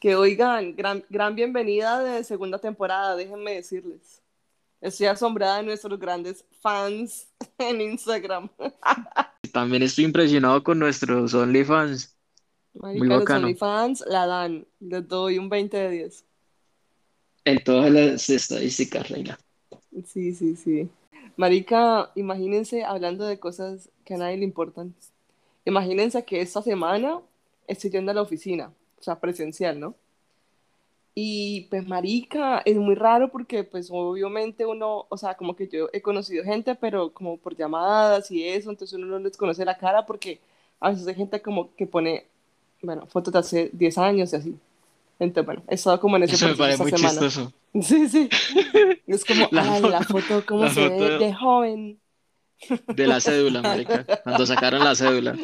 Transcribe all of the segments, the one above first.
Que oigan, gran, gran bienvenida de segunda temporada, déjenme decirles. Estoy asombrada de nuestros grandes fans en Instagram. También estoy impresionado con nuestros OnlyFans. Marica, Muy los bacano. OnlyFans la dan. Les doy un 20 de 10. En todas las estadísticas, Reina. Sí, sí, sí. Marica, imagínense hablando de cosas que a nadie le importan. Imagínense que esta semana estoy yendo a la oficina, o sea, presencial, ¿no? Y pues, marica, es muy raro porque pues obviamente uno, o sea, como que yo he conocido gente, pero como por llamadas y eso, entonces uno no les conoce la cara porque a veces hay gente como que pone, bueno, fotos de hace 10 años y así. Entonces, bueno, he estado como en ese Eso me parece muy semana. chistoso. Sí, sí. Es como, La ay, la foto- foto, cómo la se ve foto- de joven. De la cédula, marica. Cuando sacaron la cédula.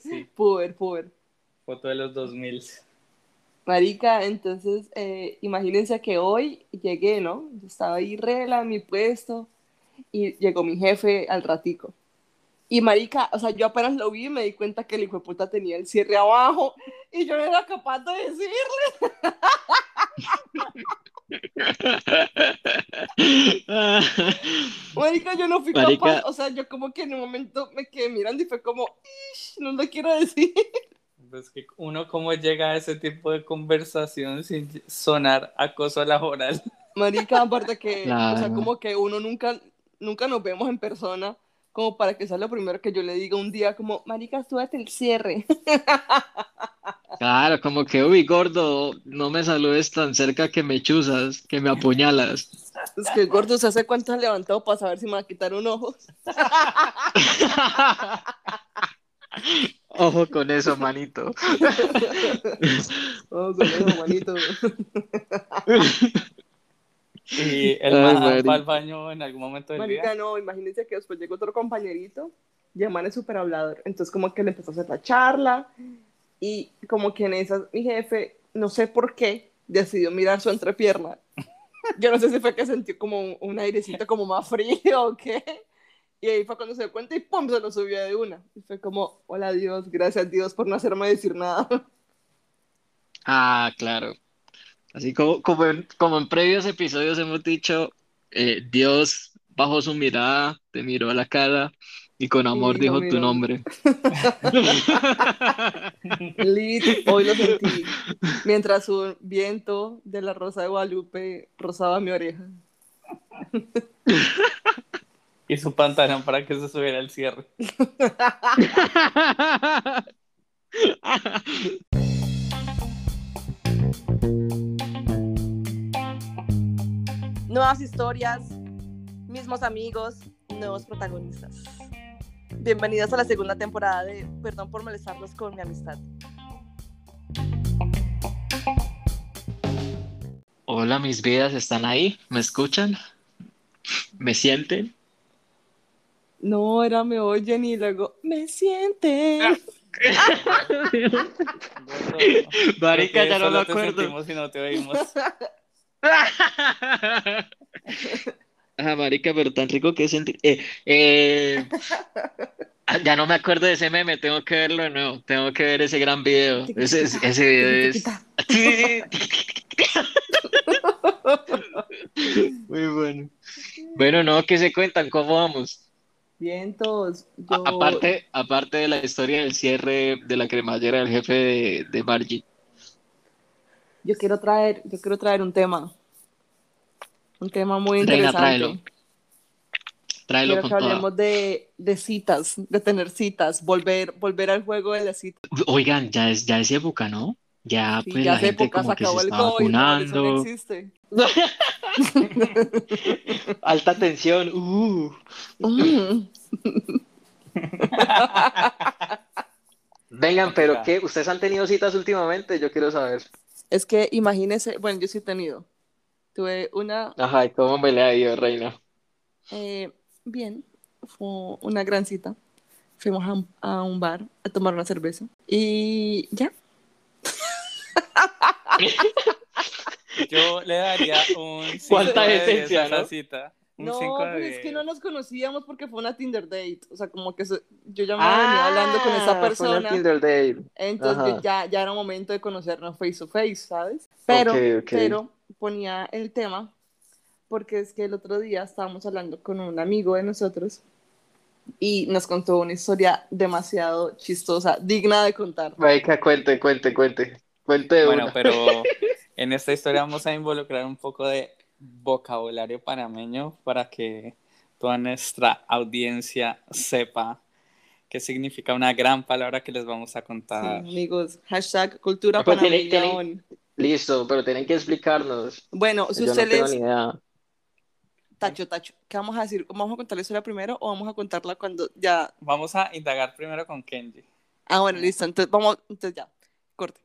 Sí, Puber, puber. Foto de los 2000. Marica, entonces, eh, imagínense que hoy llegué, ¿no? Yo estaba ahí rela en mi puesto y llegó mi jefe al ratico. Y marica, o sea, yo apenas lo vi y me di cuenta que el hijo de puta tenía el cierre abajo y yo no era capaz de decirle. Marica, yo no fui Marica. capaz, o sea, yo como que en un momento me quedé mirando y fue como, "Ish, no lo quiero decir. Pues que uno cómo llega a ese tipo de conversación sin sonar acoso laboral. Marica, aparte que, o sea, como que uno nunca, nunca nos vemos en persona, como para que sea lo primero que yo le diga un día, como, Marica, súbete el cierre. Claro, como que, uy, gordo, no me saludes tan cerca que me chuzas, que me apuñalas. Es que, gordo, ¿se hace cuánto has levantado para saber si me va a quitar un ojo? Ojo con eso, manito. Oh, con eso, manito. Y el Ay, man va al baño en algún momento del Marica, día. no, imagínense que después llegó otro compañerito y el man es súper hablador. Entonces, como que le empezó a hacer la charla y como que en esas, mi jefe, no sé por qué, decidió mirar su entrepierna. Yo no sé si fue que sintió como un, un airecito como más frío o qué. Y ahí fue cuando se dio cuenta y ¡pum! se lo subió de una. Y fue como, hola Dios, gracias Dios por no hacerme decir nada. Ah, claro. Así como, como en, como en previos episodios hemos dicho, eh, Dios bajo su mirada te miró a la cara y con amor Sí, dijo tu nombre. Lit, hoy lo sentí. Mientras un viento de la Rosa de Guadalupe rozaba mi oreja. Y su pantalón para que se subiera el cierre. Nuevas historias, mismos amigos, nuevos protagonistas. Bienvenidas a la segunda temporada de Perdón por molestarlos con mi amistad. Hola, mis vidas, ¿están ahí? ¿Me escuchan? ¿Me sienten? No, era me oyen y luego me sienten. Marica, Creo que ya no me solo te acuerdo. sentimos y no te oímos. Ah, marica, pero tan rico que sentí. Eh, eh, ah, ya no me acuerdo de ese meme, tengo que verlo de nuevo, tengo que ver ese gran video. Ese, ese ese video es... Muy bueno. Bueno, no, ¿qué se cuentan? ¿Cómo vamos? Vientos. A- Yo, aparte, aparte de la historia del cierre de la cremallera del jefe de, de Margie. yo quiero traer, yo quiero traer un tema. Un tema muy interesante. tráelo. Tráelo Quiero con que hablemos de, de citas, de tener citas, volver, volver al juego de las citas. Oigan, ya es, ya es época, ¿no? Ya Sí, pues ya la hace gente como que se acabó el está COVID, no, eso no vacunando. existe. Alta tensión. Uh. Mm. Vengan, pero ¿qué? ¿Ustedes han tenido citas últimamente? Yo quiero saber. Es que imagínese, bueno, yo sí he tenido. Tuve una, Ajá, ¿y cómo me le ha ido, Reina? eh, bien, fue una gran cita. Fuimos a un, a un bar a tomar una cerveza y ya. Yo le daría un ¿Cuánta 5 de 10 decencia, a esa no? cita. Un no, 5 de pero es que 10. no nos conocíamos porque fue una Tinder date. O sea, como que se- yo ya me venía hablando con esa Ah, fue persona. en el Tinder date. Entonces ya, ya era momento de conocernos face to face, ¿sabes? Pero, pero ponía el tema porque es que el otro día estábamos hablando con un amigo de nosotros y nos contó una historia demasiado chistosa, digna de contar. Marica, cuente, cuente, cuente. Cuente Bueno, una. pero en esta historia vamos a involucrar un poco de vocabulario panameño para que toda nuestra audiencia sepa qué significa una gran palabra que les vamos a Sí, contar. amigos, hashtag cultura Pero panameña. Listo, pero tienen que explicarnos. Bueno, si Yo no usted tengo les... ni idea. Tacho, tacho, ¿qué vamos a decir? ¿Vamos a contar la historia primero o vamos a contarla cuando ya... Vamos a indagar primero con Kenji. Ah, bueno, listo, entonces vamos, entonces ya, corte.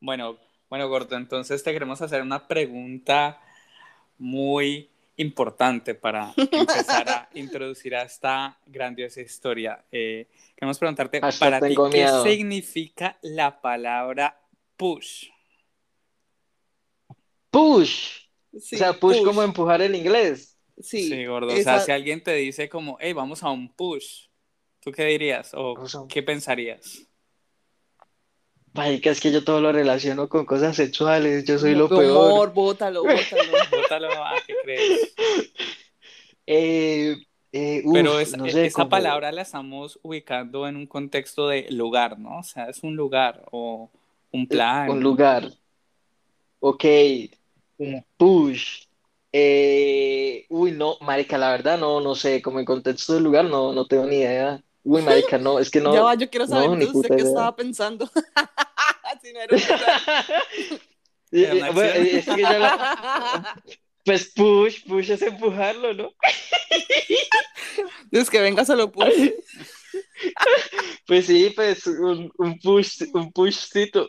Bueno, bueno, Gordo, entonces te queremos hacer una pregunta muy importante para empezar a introducir a esta grandiosa historia. Eh, queremos preguntarte, para ti, ¿qué miedo. significa la palabra push? Push. Sí, o sea, push, como empujar en inglés. Sí, Sí, gordo. O sea, si alguien te dice como, hey, vamos a un push, ¿tú qué dirías? ¿O Vamos a un- qué pensarías? Marica, es que yo todo lo relaciono con cosas sexuales. Yo soy lo Humor, peor. bótalo, bótalo. Bótalo, ¿a qué crees? Eh, eh, uf, Pero es- no e- sé, esa como- palabra la estamos ubicando en un contexto de lugar, ¿no? O sea, es un lugar o un plan. Un lugar. Ok. Un push. Eh, uy, no, marica, la verdad no, no sé, como en contexto del lugar no, no tengo ni idea. Uy, marica, no, es que no. ya va, yo quiero saber no, ni usted qué estaba pensando. Si no era. Eh, una eh, bueno, es que yo la- Pues push, push es empujarlo, ¿no? es que venga, se lo puse. Pues sí, pues un, un push, un pushcito.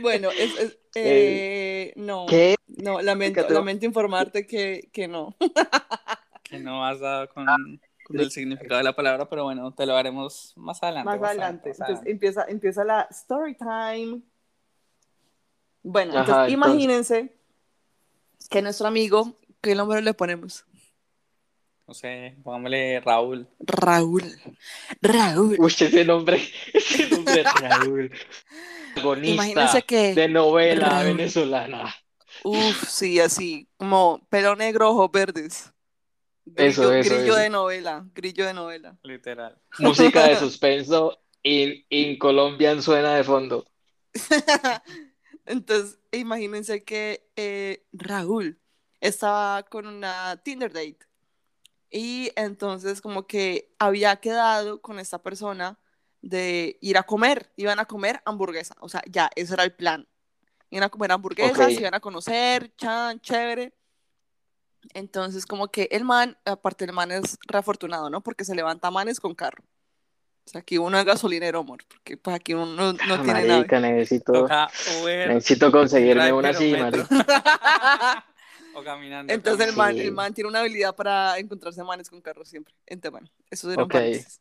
Bueno, es, es- eh, no, ¿Qué? no, lamento, lamento informarte que, que no. Que no has dado con, Ah, con el significado de la palabra, pero bueno, te lo haremos más adelante. Más adelante. Entonces adelante. empieza, empieza la story time. Bueno, Ajá, entonces entonces- imagínense que nuestro amigo, ¿qué nombre le ponemos? No sé, pongámosle Raúl. Raúl. Raúl. Uy, ese nombre, ese nombre Raúl. Protagonista Imagínense que. de novela Raúl. venezolana. Uf, sí, así, como pelo negro, ojos verdes. Grillo, Eso, eso, grillo eso. de novela, grillo de novela. Literal. Música de suspenso y in Colombian suena de fondo. Entonces, imagínense que eh, Raúl estaba con una Tinder date y entonces como que había quedado con esta persona de ir a comer, iban a comer hamburguesa, o sea, ya, ese era el plan. Iban a comer hamburguesas, Ok. iban a conocer, chan, chévere. Entonces, como que el man, aparte el man es reafortunado, ¿no? Porque se levanta manes con carro. O sea, aquí uno es gasolinero, amor, porque pues aquí uno no, no Ah, tiene nada. marica, necesito, Toca Uber, necesito conseguirme una así, o caminando. Entonces el man, Sí. el man tiene una habilidad para encontrarse manes con carros siempre. Entonces, bueno, eso era un Ok. paréntesis.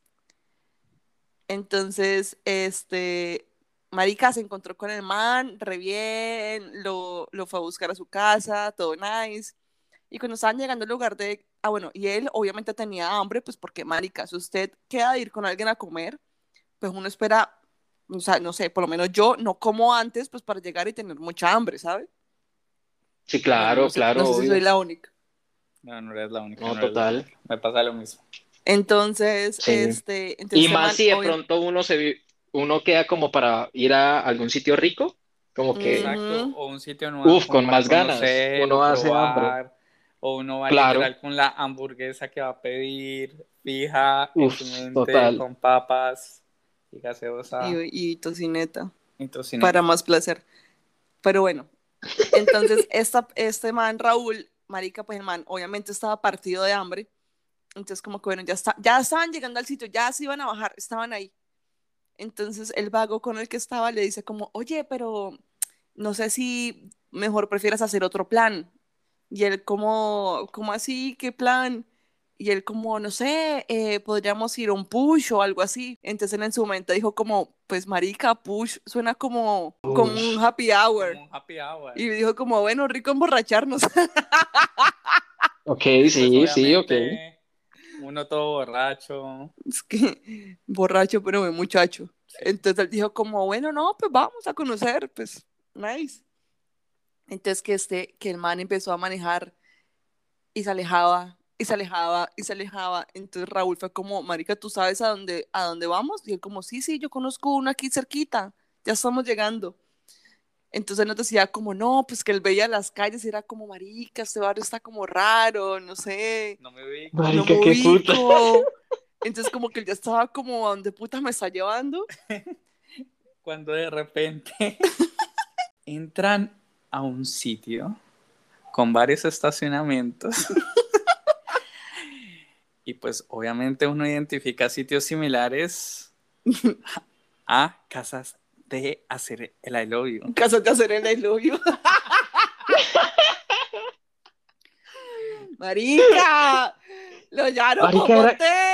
Entonces, este, Marica se encontró con el man, re bien, lo, lo fue a buscar a su casa, todo nice. Y cuando estaban llegando al lugar de, ah, bueno, y él obviamente tenía hambre, pues porque, Marica, si usted queda de ir con alguien a comer, pues uno espera, o sea, no sé, por lo menos yo no como antes, pues para llegar y tener mucha hambre, ¿sabes? Sí, claro, no sé, claro, No sé si soy la única. No, no eres la única. No, no eres la total. Me pasa lo mismo. Entonces, Sí. este, entonces Y más man, si de pronto uno se vi- uno queda como para ir a algún sitio rico, como que Exacto. O un sitio nuevo. Uf, con más ganas. conocer, Uno hace probar, O uno va Claro. literal con la hamburguesa que va a pedir, fija Uf, en su mente, total. con papas y gaseosa y, y tocineta, y tocineta. para más placer. Pero bueno, entonces esta, este man, Raúl, marica, pues el man obviamente estaba partido de hambre. Entonces como que bueno, ya, está, ya estaban llegando al sitio, ya se iban a bajar, estaban ahí. Entonces el vago con el que estaba le dice como, oye, pero no sé si mejor prefieras hacer otro plan. Y él como, ¿cómo así? ¿Qué plan? Y él como, no sé, eh, podríamos ir a un push o algo así. Entonces él en su mente dijo como, pues marica, push suena como, como un happy hour. Como un happy hour. Y dijo como, bueno, rico emborracharnos. Ok, sí, sí, ok. Uno todo borracho. Es que borracho, pero muy muchacho. Entonces él dijo como, bueno, no, pues vamos a conocer, pues, nice. Entonces que este, que el man empezó a manejar y se alejaba, y se alejaba, y se alejaba. Entonces Raúl fue como, marica, ¿tú sabes a dónde, a dónde vamos? Y él como, sí, sí, yo conozco uno aquí cerquita, ya estamos llegando. Entonces nos decía como, no, pues que él veía las calles y era como, marica, este barrio está como raro, no sé. No me vi. Marica, no me qué puta. Entonces como que él ya estaba como, ¿a dónde puta me está llevando? Cuando de repente entran a un sitio con varios estacionamientos. y pues obviamente uno identifica sitios similares a casas de hacer el I love you. Caso de hacer el I love you. Marica, lo llamaron Marica, como era- usted.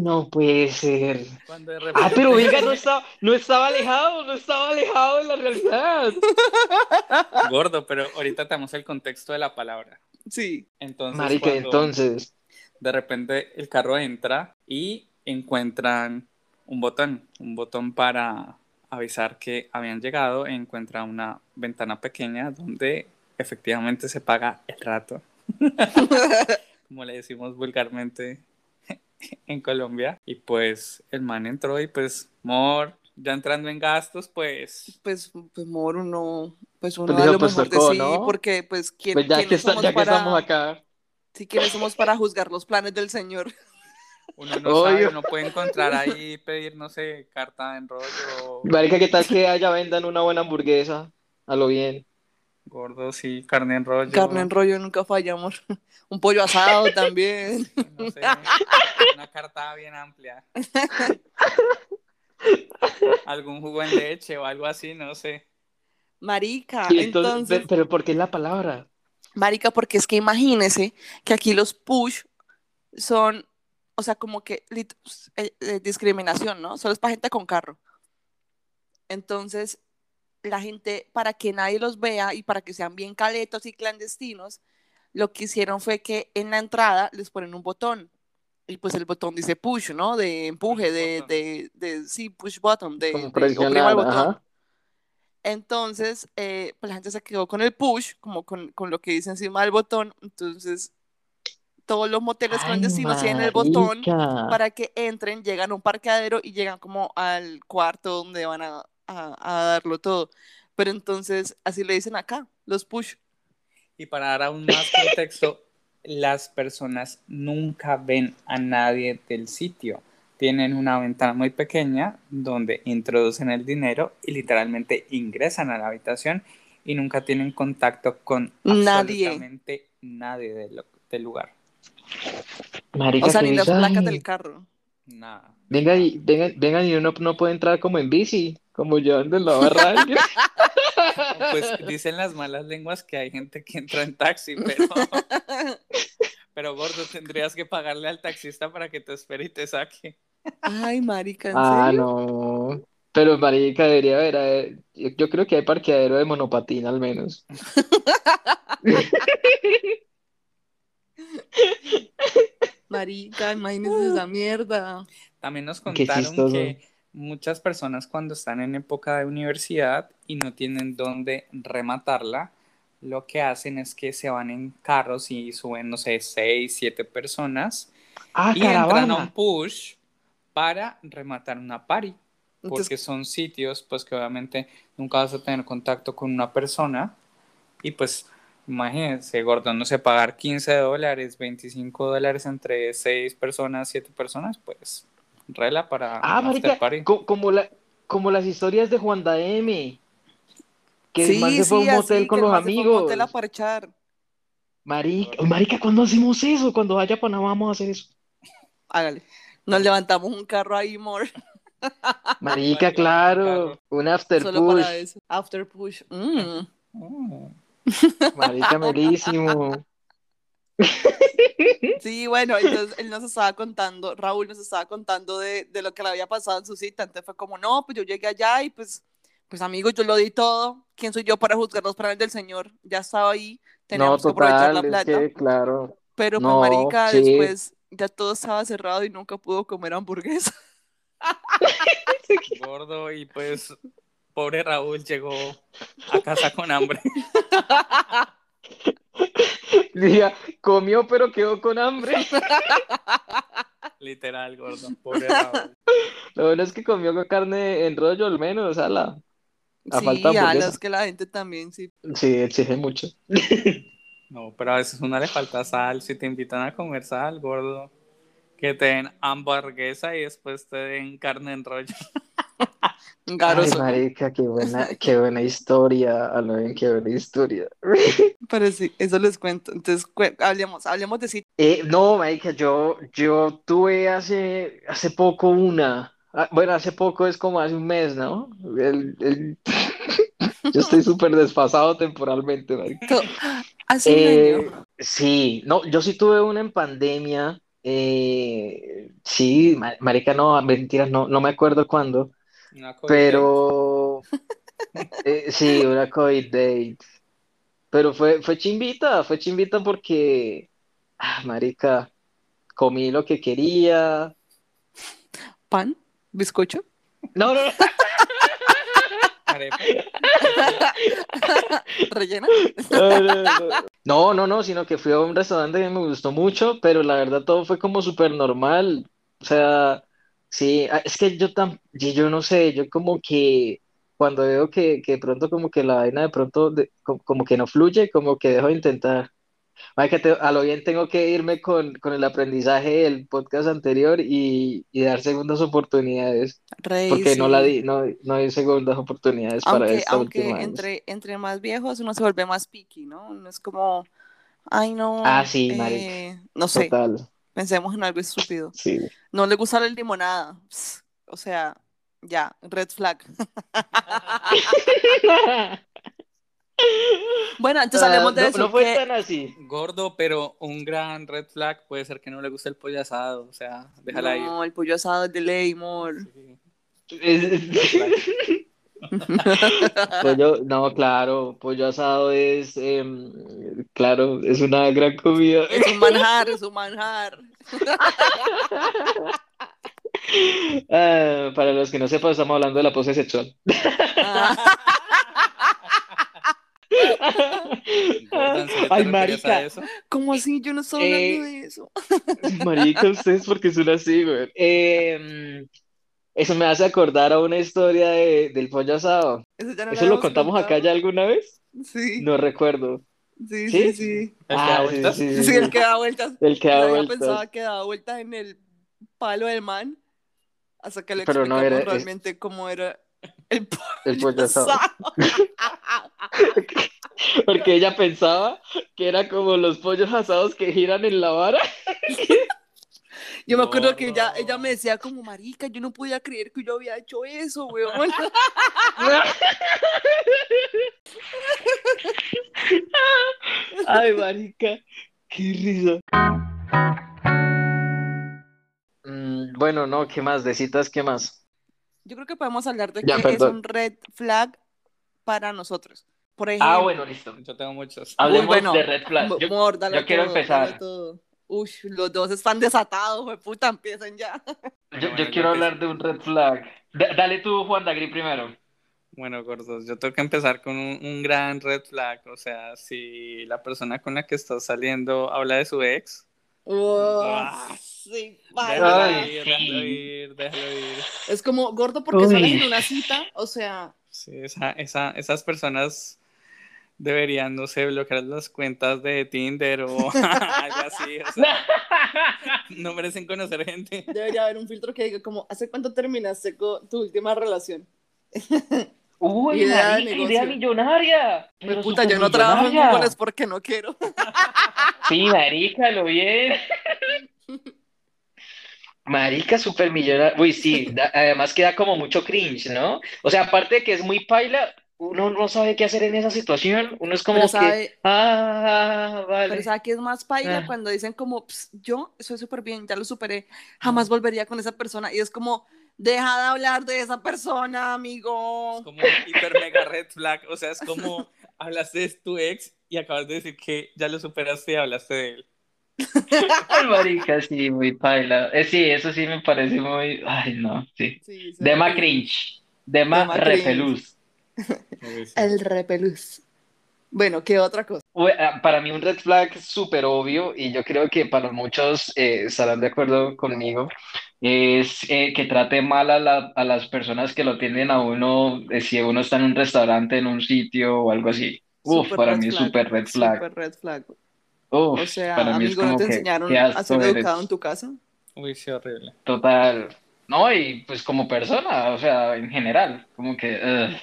No puede ser. Ah, pero venga, no estaba, no estaba alejado, no estaba alejado de la realidad. gordo, pero ahorita tenemos el contexto de la palabra. Sí. Entonces, Marica, cuando entonces. de repente el carro entra y encuentran un botón, un botón para avisar que habían llegado, encuentra una ventana pequeña donde efectivamente se paga el rato, como le decimos vulgarmente en Colombia. Y pues el man entró y pues, mor, ya entrando en gastos, pues Pues, pues mor, uno, pues uno Pues dijo, lo pues mejor tocó, de sí, ¿no? porque pues ¿quién, Pues ya que, quiénes está- somos ya que para, estamos acá. sí, quiénes somos para juzgar los planes del Señor. uno no sabe, uno puede encontrar ahí, pedir, no sé, carta en rollo. Marica, ¿qué tal que allá vendan una buena hamburguesa? A lo bien. Gordo, sí, carne en rollo. Carne en rollo nunca falla, amor. Un pollo asado también. No sé, una carta bien amplia. Algún jugo en leche o algo así, no sé. Marica, Sí, entonces, entonces, pe- pero ¿por qué es la palabra? marica, porque es que imagínese que aquí los push son, o sea, como que eh, eh, discriminación, ¿no? Solo es para gente con carro. Entonces, la gente, para que nadie los vea y para que sean bien caletos y clandestinos, lo que hicieron fue que en la entrada les ponen un botón. Y pues el botón dice push, ¿no? De empuje, de, de, de, sí, push button, de, oprima el presionar, botón. ajá. Entonces, eh, pues la gente se quedó con el push, como con, con lo que dice encima del botón. Entonces, todos los moteles Ay, clandestinos tienen el botón para que entren, llegan a un parqueadero y llegan como al cuarto donde van a, a- a darlo todo. Pero entonces, así le dicen acá, los push. Y para dar aún más contexto, las personas nunca ven a nadie del sitio. Tienen una ventana muy pequeña donde introducen el dinero y literalmente ingresan a la habitación y nunca tienen contacto con Nadie. absolutamente nadie del, del lugar. Marica, O sea, ni las placas del carro. Nada. Venga y, venga, vengan y uno no puede entrar como en bici, como llevando en la barra. Pues dicen las malas lenguas que hay gente que entra en taxi, pero, pero gordo, tendrías que pagarle al taxista para que te espere y te saque. Ay, marica, ¿en Ah, serio? no. Pero marica, debería haber, yo, yo creo que hay parqueadero de monopatín al menos. Marica, imagínese esa mierda. También nos contaron que muchas personas cuando están en época de universidad y no tienen dónde rematarla, lo que hacen es que se van en carros y suben, no sé, seis, siete personas Ah, y entran a un caravana. push para rematar una party. Entonces, Porque son sitios, pues que obviamente nunca vas a tener contacto con una persona y pues imagínense, gordo, no sé, pagar 15 dólares, 25 dólares entre 6 personas, 7 personas, pues rela para Ah, marica, party. co- como la, como las historias de Juan Daeme, que el sí, man se fue a un sí, motel así, con los amigos. motel a parchar. Marica, marica, ¿cuándo hacemos eso? Cuando vaya a Panamá vamos a hacer eso. Hágale. Nos levantamos un carro ahí, more. Marica, claro, un after Solo push. para eso. After push. Mm. Mm. Marica, melísimo. Sí, bueno, entonces él nos estaba contando, Raúl nos estaba contando de, de lo que le había pasado en su cita. Entonces fue como, no, pues yo llegué allá y pues Pues amigo, yo lo di todo. ¿Quién soy yo para juzgar los planes del Señor? Ya estaba ahí, No, teníamos que aprovechar la es plata. que, claro. Pero pues marica, sí. después ya todo estaba cerrado y nunca pudo comer hamburguesa. Gordo, y pues, pobre Raúl llegó a casa con hambre. Diga, comió pero quedó con hambre. Literal, gordo. Pobre Raúl. Lo bueno es que comió con carne en rollo al menos, ala. A sí, falta de a las que la gente también, sí. Sí, exige mucho. No, pero a veces una le falta sal. Si te invitan a comer sal, gordo, que te den hamburguesa y después te den carne en rollo. Ay, Garoso. marica, qué buena, qué buena historia, a lo bien, qué buena historia. Pero sí, eso les cuento. Entonces, hablemos, hablemos de sitios. Eh, no, marica, yo, yo tuve hace, hace poco una, ah, bueno, hace poco es como hace un mes, ¿no? El- el- Yo estoy súper desfasado temporalmente, marica. Hace un Eh, año. sí, no, yo sí tuve una en pandemia, eh, sí, ma- marica, no, mentiras, no, no me acuerdo cuándo, Una COVID pero eh, sí, una COVID date, pero fue, fue chimbita, fue chimbita porque, ah, marica, comí lo que quería, ¿Pan? ¿Bizcocho? no, no, no. ¿Rellena? no, no, no. No, no, no, sino que fui a un restaurante que me gustó mucho, pero la verdad todo fue como súper normal. O sea, sí, ah, es que yo tan, y yo no sé, yo como que cuando veo que, que de pronto como que la vaina de pronto de- co- como, que no fluye, como que dejo de intentar. Marica, te- a lo bien tengo que irme con, con el aprendizaje del podcast anterior y, y dar segundas oportunidades, Rey, porque no la di, no, no di segundas oportunidades para Aunque, esta aunque última entre, entre más viejos uno se vuelve más picky, ¿no? Uno es como, ay no, Ah, sí, eh, no sé, Total, pensemos en algo estúpido. sí. No le gusta la limonada. Pss, O sea, ya, red flag. Bueno, entonces hablemos de Ah, no, eso. no fue que- tan así. Gordo, pero un gran red flag puede ser que no le guste el pollo asado. O sea, déjala ir. No, el pollo asado es de ley, amor. Sí. Pollo, no, claro, pollo asado es, em, claro, es una gran comida. Es un manjar, es un manjar. Ah, para los que no sepan, estamos hablando de la pose sexual. Ah, Gordo, ¿en serio te Ay, marica. ¿Cómo así? Yo no estoy hablando Eh, de eso. Marica, ustedes porque son así, güey. Em, eso me hace acordar a una historia de, del pollo asado. Eso ya no ¿Eso lo contamos acá contado. ya alguna vez? Sí, No recuerdo. sí, ¿Sí? sí, sí. ¿El que da Ah, sí, vueltas? sí, Sí, sí, el que da vueltas. El que Yo da vueltas. pensado que daba vueltas en el palo del man. Hasta que le Pero no era- es- realmente cómo era el El pollo pollo asado. asado. Porque ella pensaba que era como los pollos asados que giran en la vara. Yo me acuerdo que ella, ella me decía como, marica, yo no podía creer que yo había hecho eso, weón. Ay, marica, qué risa. Mm, bueno, no, ¿qué más? De citas, ¿qué más? Yo creo que podemos hablar de Ya, que es un red flag para nosotros. Por Ah, ejemplo, bueno, listo. Yo tengo muchos. Hablemos bueno. de red flags. Mo- Yo- Mor, dalo yo quiero todo, empezar. Uy, los dos están desatados, we puta, empiecen ya. yo, quiero hablar de un red flag. Da- dale tú, Juan Dagri, primero. Bueno, gordos, yo tengo que empezar con un, un gran red flag. O sea, si la persona con la que estás saliendo habla de su ex, Uy, Ah. sí, déjalo ir, déjalo ir, déjalo ir. Es como gordo porque Uy. sales en una cita, o sea, Sí, esa, esa, esas personas deberían, no sé, bloquear las cuentas de Tinder o algo así. O sea, no merecen conocer gente. debería haber un filtro que diga como, ¿hace cuánto terminaste con tu última relación? Uy, Idea de marica, idea millonaria. Pero puta, yo no trabajo en. Google es porque no quiero. Sí, marica, lo bien. Marica, super millonaria. Uy, sí, da- además queda como mucho cringe, ¿no? O sea, aparte de que es muy paila, uno no sabe qué hacer en esa situación. Uno es como Pero que, sabe, ah, vale. pero sabe que es más paila Ah. cuando dicen como, "Ps, yo soy súper bien, ya lo superé, jamás volvería con esa persona. Y es como, Deja de hablar de esa persona, amigo. Es como un hiper mega red flag. O sea, es como hablaste de tu ex y acabas de decir que ya lo superaste y hablaste de él. Ay, marica, sí, muy paila. Eh, sí, eso sí me parece muy. Ay, no, sí. Sí, Dema cringe. Dema Dema cringe. repelús. El repelús. Bueno, ¿qué otra cosa? Ah, Para mí un red flag súper obvio y yo creo que para muchos eh, estarán de acuerdo conmigo es eh, que trate mal a, la- a las personas que lo atienden a uno eh, si uno está en un restaurante, en un sitio o algo así. Uf, Súper para mí es súper red flag. súper red flag. Uf, O sea, para mí es amigo, ¿no como te que enseñaron qué a ser eres. educado en tu casa? Uy, sí, horrible. Total. No, y pues como persona, o sea, en general, como que, ugh,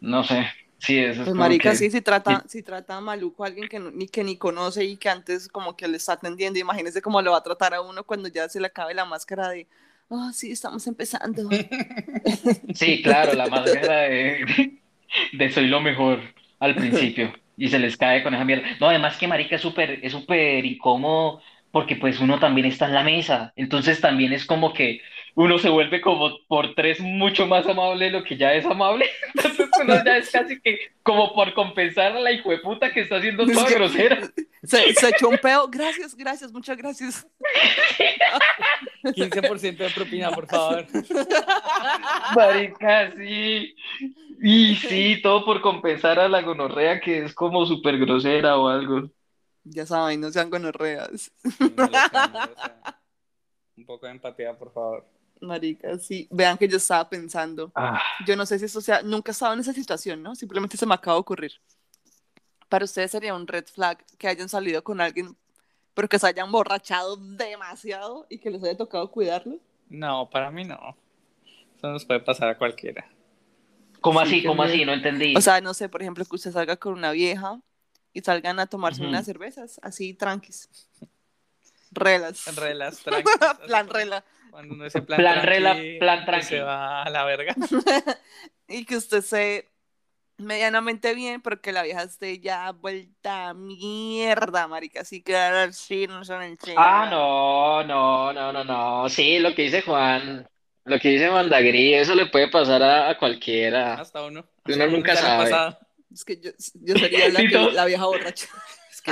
no sé, sí, eso es Pues marica, que, sí, si trata, si trata maluco a alguien que no- ni que ni conoce y que antes como que le está atendiendo, imagínese cómo lo va a tratar a uno cuando ya se le acabe la máscara de, ah, sí, estamos empezando. sí, claro, la máscara de, de soy lo mejor al principio y se les cae con esa mierda. No, además que marica es súper, es súper incómodo porque pues uno también está en la mesa, entonces también es como que uno se vuelve como por tres mucho más amable de lo que ya es amable, entonces uno ya es casi que como por compensar a la hijueputa que está Es toda que- grosera. Se, se echó un peo, gracias, gracias, muchas gracias. 15% de propina, por favor. Marica, sí. Y sí, todo por compensar a la gonorrea que es como súper grosera o algo. Ya saben, no sean gonorreas. No lo sé, no lo sé. Un poco de empatía, por favor. Marica, sí. Vean que yo estaba pensando. Ah, Yo no sé si eso sea, nunca he estado en esa situación, ¿no? Simplemente se me acaba de ocurrir. Para ustedes sería un red flag que hayan salido con alguien, pero que se hayan borrachado demasiado y que les haya tocado cuidarlo. No, para mí no. Eso nos puede pasar a cualquiera. ¿Cómo Sí, así? ¿Cómo así? No entendí. O sea, no sé, por ejemplo, que usted salga con una vieja y salgan a tomarse unas cervezas, así tranquis. Relas. Relas, tranqui. plan rela. Cuando uno dice plan, Plan rela, tranqui, plan que tranqui. se va a la verga. Y que usted se medianamente bien, pero que la vieja esté ya vuelta a mierda, marica. Así que así no son el Ah, no, no, no, no, no. Sí, lo que dice Juan, lo que dice Juan Dagri, eso le puede pasar a, a cualquiera. Hasta uno. Uno nunca sabe. Es que yo, yo sería la, Sí, que- todo. la vieja borracha. Es que,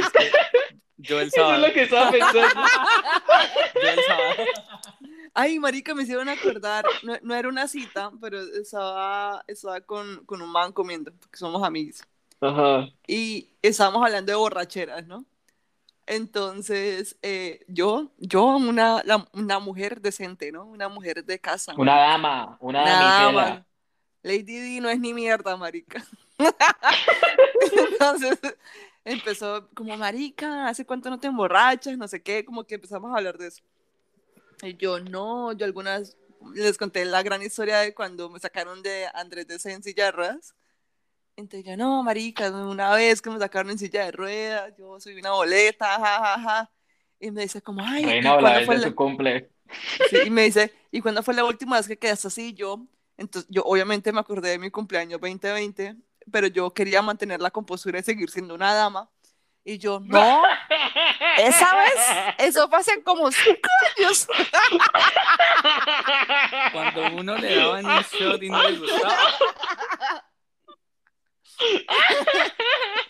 es que yo el Eso es sábado. lo que estaba pensando. Yo el sábado. Ay, marica, me hicieron acordar. No, no era una cita, pero estaba, estaba con, con un man comiendo, porque somos amigos. Ajá. Y estábamos hablando de borracheras, ¿no? Entonces, eh, yo, yo, una, la- una mujer decente, ¿no? Una mujer de casa. Una dama, una damisela. man. Lady D no es ni mierda, marica. Entonces empezó como, marica, ¿hace cuánto no te emborrachas? No sé qué, como que empezamos a hablar de eso. Y yo, no, yo algunas les conté la gran historia de cuando me sacaron de Andrés de en silla de ruedas. Entonces yo, no, marica, una vez que me sacaron en silla de ruedas, yo soy una boleta, jajaja. Y me dice como, ay, ¿y Reina cuándo fue la- su cumple. Sí, y me dice, ¿y cuándo fue la última vez que quedaste así? Y Yo, entonces, yo obviamente me acordé de mi cumpleaños 2020, pero yo quería mantener la compostura y seguir siendo una dama. Y yo, no, esa vez, eso hace como cinco años. Cuando uno le daban un shot y no le gustaba.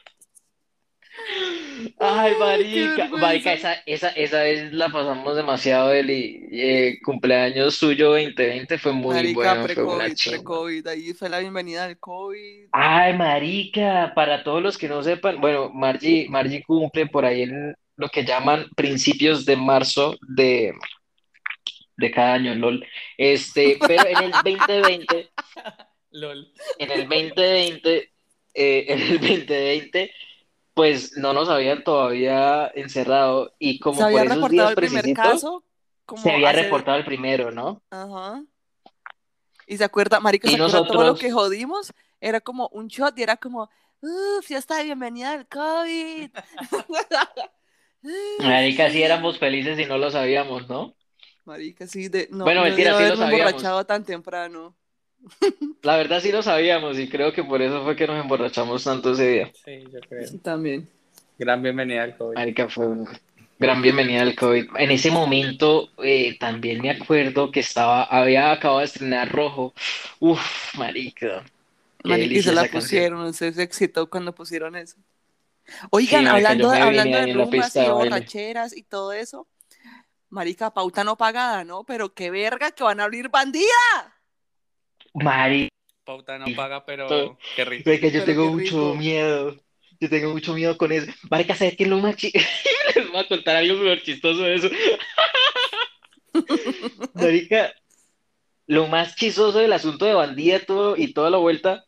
Ay, marica, marica, esa, esa, esa vez la pasamos demasiado, Eli. Eh, cumpleaños suyo 2020 fue muy Marica, bueno, fue una pre-COVID, chimba. pre-COVID, ahí fue la bienvenida del COVID. Ay, marica, para todos los que no sepan, bueno, Margie, Margie cumple por ahí en lo que llaman principios de marzo de, de cada año, lol. Este, pero en el 2020, LOL. en el 2020, eh, en el 2020, pues no nos habían todavía encerrado y como Se había por esos reportado días el primer caso. Como se había hace- reportado el primero, ¿no? Ajá. Y se acuerda, marica, Y se acuerda todo lo nosotros- que jodimos. Era como un shot y era como, uff, fiesta de bienvenida al COVID. Marica, sí éramos felices y no lo sabíamos, ¿no? Marica, sí, de, no, Bueno, no mentira, sí lo sabíamos. emborrachado tan temprano. La verdad sí lo sabíamos y creo que por eso fue que nos emborrachamos tanto ese día. Sí, yo creo. También. Gran bienvenida al COVID. Marica, fue un... Gran bienvenida al COVID. En ese momento eh, también me acuerdo que estaba, había acabado de estrenar Rojo. Uf, marica. Marica, y se la esa canción. pusieron, se se excitó cuando pusieron eso. Oigan, hablando, de- hablando de rumbas pista y de borracheras y todo eso, marica, pauta no pagada, ¿no? Pero qué verga que van a abrir bandida. Marica, Pauta no paga, pero Todo. qué rico. que yo Pero tengo mucho rico. miedo. Yo tengo mucho miedo con eso. Marica, ¿sabes qué es lo más chistoso? Les voy a contar algo súper chistoso de eso. Marica, lo más chistoso del asunto de bandida todo, y toda la vuelta,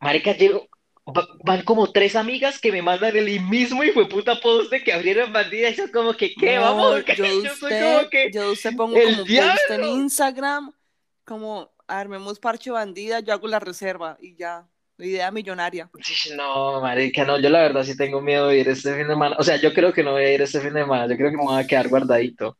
Marica, llego, va- van como tres amigas que me mandan el mismo hijo de puta post de que abrieron bandida y yo como que, ¿qué? No, Vamos, yo yo soy usted, como que, yo usted pongo ¡el como post en! Instagram, como armemos parche bandida, yo hago la reserva y ya, idea millonaria. no, marica, no, yo la verdad sí tengo miedo de ir este fin de semana, o sea, yo creo que no voy a ir este fin de semana, yo creo que me voy a quedar guardadito,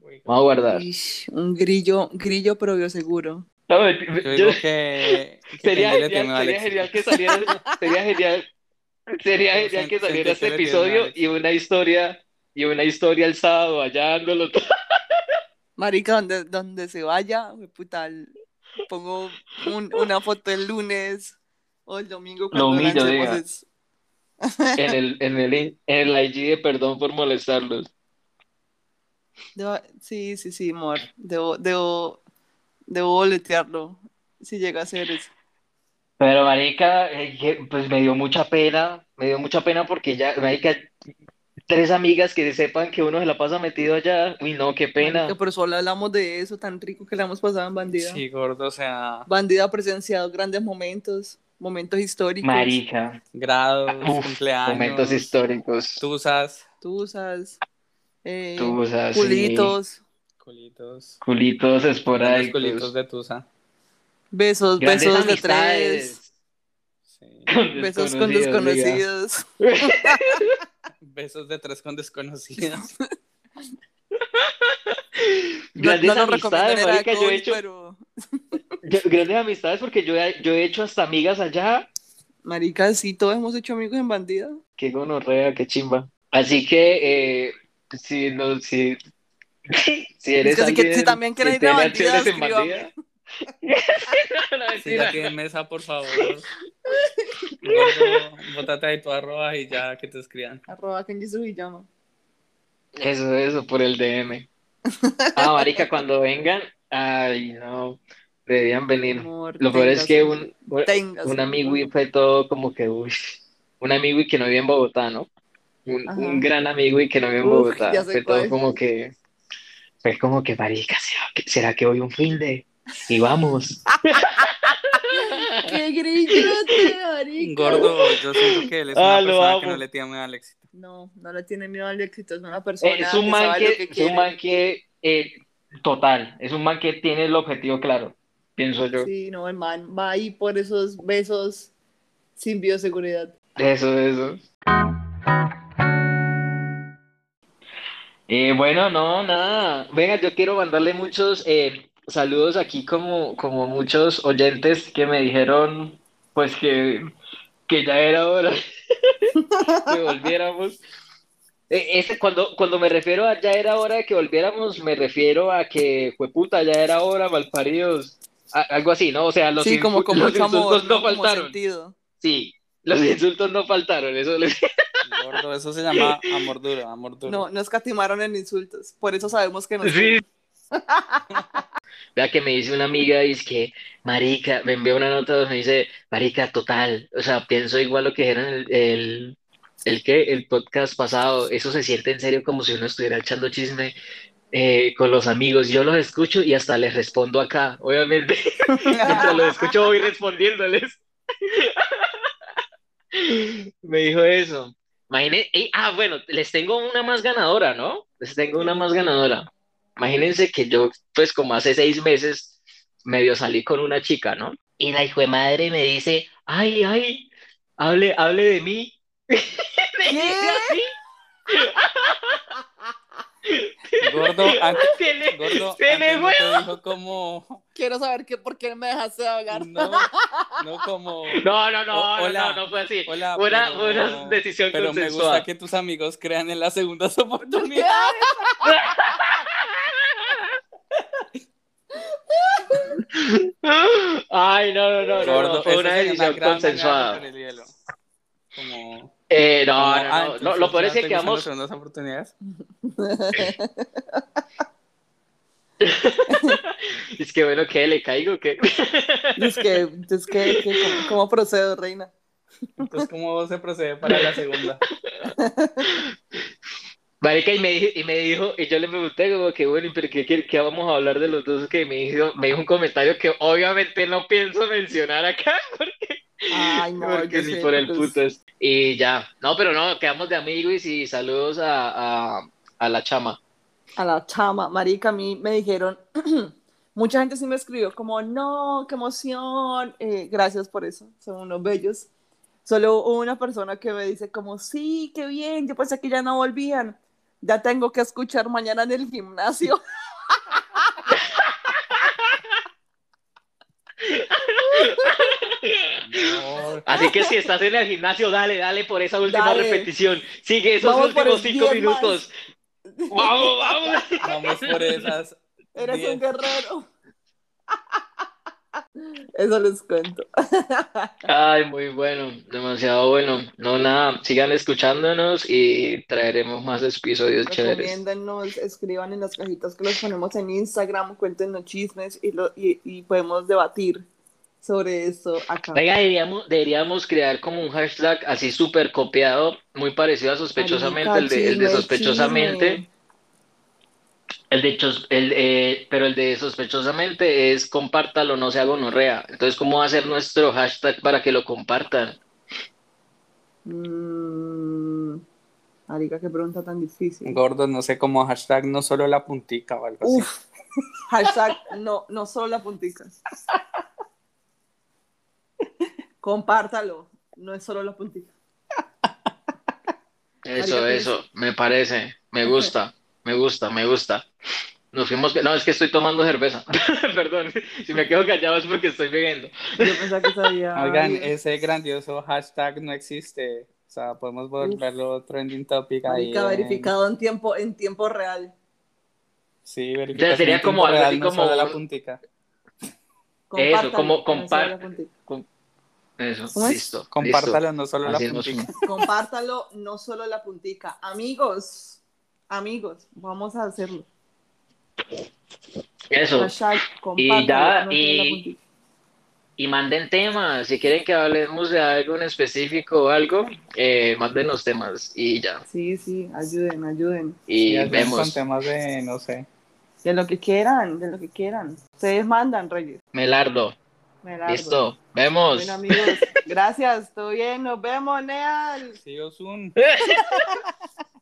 me voy a guardar. Ish, un grillo, grillo pero bioseguro. No, Yo yo- digo que, que Sería genial, sería genial que saliera, sería genial, sería No, genial que saliera este episodio y una historia, y una historia el sábado allá dándolo todo. Marica, donde, donde se vaya, puta, el- pongo un- una foto el lunes o el domingo cuando humillo, lancemos diga. En el, en el, en el IG de perdón por molestarlos. Debo- sí, sí, sí, amor. Debo, debo, debo boletearlo si llega a ser eso. Pero marica, eh, pues me dio mucha pena, me dio mucha pena porque ya, marica, tres amigas que sepan que uno se la pasa metido allá, uy no, qué pena. Marica, pero solo hablamos de eso tan rico que le hemos pasado en Bandida. Sí, gordo, o sea, Bandida ha presenciado grandes momentos, momentos históricos. Marica, grados, uf, cumpleaños, momentos históricos. tusas, Tusas, eh, sí, culitos, culitos, culitos esporádicos, culitos de tusa. besos, grandes besos de amistades tres, Sí. con besos con desconocidos. Besos de tres con desconocidos. No, Grandes no amistades, marica, yo he hecho, pero yo- grandes amistades porque yo he, yo he hecho hasta amigas allá, marica, sí, todos hemos hecho amigos en Bandida. qué gonorrea, qué chimba. Así que, eh, si, no, si, si eres que si que- si también quieres ir a Bandida, No, no, Sí, ya tiene mesa, por favor. Gordo, bótate ahí tu arroba y ya que te escriban. Arroba Kenji Sugiyama. Eso, eso, por el DM. Ah, marica, cuando vengan, ay, no, deberían venir. Amor, Lo peor es que un, un, amigo y fue todo como que, uy, un amigo y que no vive en Bogotá, ¿no? Un, un gran amigo y que no vive en Uf, Bogotá. sé Fue todo cuál. como que, fue como que, marica, ¿será que, será que hoy un fin de? Y vamos. ¡Qué grillote! Gordo, yo siento que él es Ah, una persona que no le teme al éxito. No, no le tiene miedo al éxito, es una persona Eh, es un que man sabe que, lo que es un man que, eh, total, es un man que tiene el objetivo claro, pienso yo. Sí, no, el man va ahí por esos besos sin bioseguridad. Eso, eso. Eh, bueno, no, nada. Venga, yo quiero mandarle muchos eh, saludos aquí como, como muchos oyentes que me dijeron pues que, que ya era hora que volviéramos. Ese, cuando, cuando me refiero a ya era hora de que volviéramos, me refiero a que fue puta, ya era hora, malparidos. A- algo así, ¿no? O sea, los, sí, como insu- con los mucho amor, insultos no faltaron. sentido. Sí, los insultos no faltaron, eso les... Gordo, eso se llama amor duro, amor duro. No, no escatimaron en insultos. Por eso sabemos que nos Sí. Que me dice una amiga, dice que, marica, me envió una nota donde me dice, marica, total, o sea, pienso igual lo que dijeron el, el, el que, el podcast pasado, eso se siente en serio como si uno estuviera echando chisme eh, con los amigos, yo los escucho y hasta les respondo acá, obviamente, mientras los escucho voy respondiéndoles. Me dijo eso. Imagine- ah, bueno, les tengo una más ganadora, ¿no? Les tengo una más ganadora. Imagínense que yo, pues como hace seis meses, medio salí con una chica, ¿no? Y la hijo de madre me dice, ay, ay, hable, hable de mí. Me dice así. Gordo, antes, Se le, gordo, se le no te dijo como... Quiero saber que, por qué me dejaste hablar. No, no como. No, no, no, O- hola, no, no fue así. Hola, una, pero- una decisión Pero me consensuada. gusta que tus amigos crean en las segundas oportunidades. Ay, no, no, no, no, Gordo, no, fue una decisión consensuada. Como, Eh, no, como, no, ah, no, entonces lo, lo peor es ¿no que quedamos, segundas oportunidades? es que bueno, que le caigo, que Es que, es que, que- ¿cómo, cómo procedo, reina? Entonces, ¿cómo se procede para la segunda? Marica, y me, dijo, y me dijo, y yo le pregunté como que bueno, pero qué, qué, qué vamos a hablar de los dos? Que me dijo, me dijo un comentario que obviamente no pienso mencionar acá, porque, Ay, no, porque ni sé, por el pues, putas. Y ya, no, pero no, quedamos de amigos y saludos a, a, a la chama. A la chama, marica, a mí me dijeron, mucha gente sí me escribió como, no, qué emoción, eh, gracias por eso, son unos bellos. Solo una persona que me dice como, sí, qué bien, yo pensé que ya no volvían, ya tengo que escuchar mañana en el gimnasio. No, Así que si estás en el gimnasio, dale, dale por esa última Dale. repetición. Sigue esos Vamos últimos cinco 10 más. minutos. Vamos, vamos. vamos por esas. Eres diez. un guerrero. Eso les cuento. Ay, muy bueno, demasiado bueno. No, nada, sigan escuchándonos y traeremos más episodios chéveres. Escriban en las cajitas que los ponemos en Instagram, cuéntenos chismes y, lo, y, y podemos debatir sobre esto acá. Oiga, deberíamos, deberíamos crear como un hashtag así súper copiado, muy parecido a sospechosamente, Marica, el de, el de sospechosamente. chisme. El de chos- el, eh, pero el de sospechosamente es compártalo, no sea gonorrea. Entonces, ¿cómo va a ser nuestro hashtag para que lo compartan? Mm, marica, qué pregunta tan difícil. Gordo, no sé cómo hashtag no solo la puntica o algo así. Uf, hashtag no, no solo la puntica. Compártalo, no es solo la puntica. Eso, eso, me parece, me gusta, me gusta, me gusta. Nos fuimos, no, es que estoy tomando cerveza. Perdón, si me quedo callado es porque estoy bebiendo. Yo pensaba que sabía. Oigan, ese grandioso hashtag no existe. O sea, podemos volverlo trending topic ahí. Marica, en- verificado en tiempo, en tiempo real. Sí, verificación sería en como algo así real, no como solo la un- puntica. Compártalo, como compar- la puntica. Eso, ¿Cómo es? listo, Compártalo, no solo la puntica. Compártalo, no solo la puntica. Amigos, amigos, vamos a hacerlo. Eso. Hashtag, Y ya, no y-. Y manden temas, si quieren que hablemos de algo en específico o algo, eh, manden los temas y ya. Sí, sí, ayuden, ayuden. Y vemos. con temas de, no sé. De lo que quieran, de lo que quieran. Ustedes mandan, Reyes. Melardo, listo, vemos. Bueno, amigos, gracias, todo bien, nos vemos, Neal. Sí, Osun.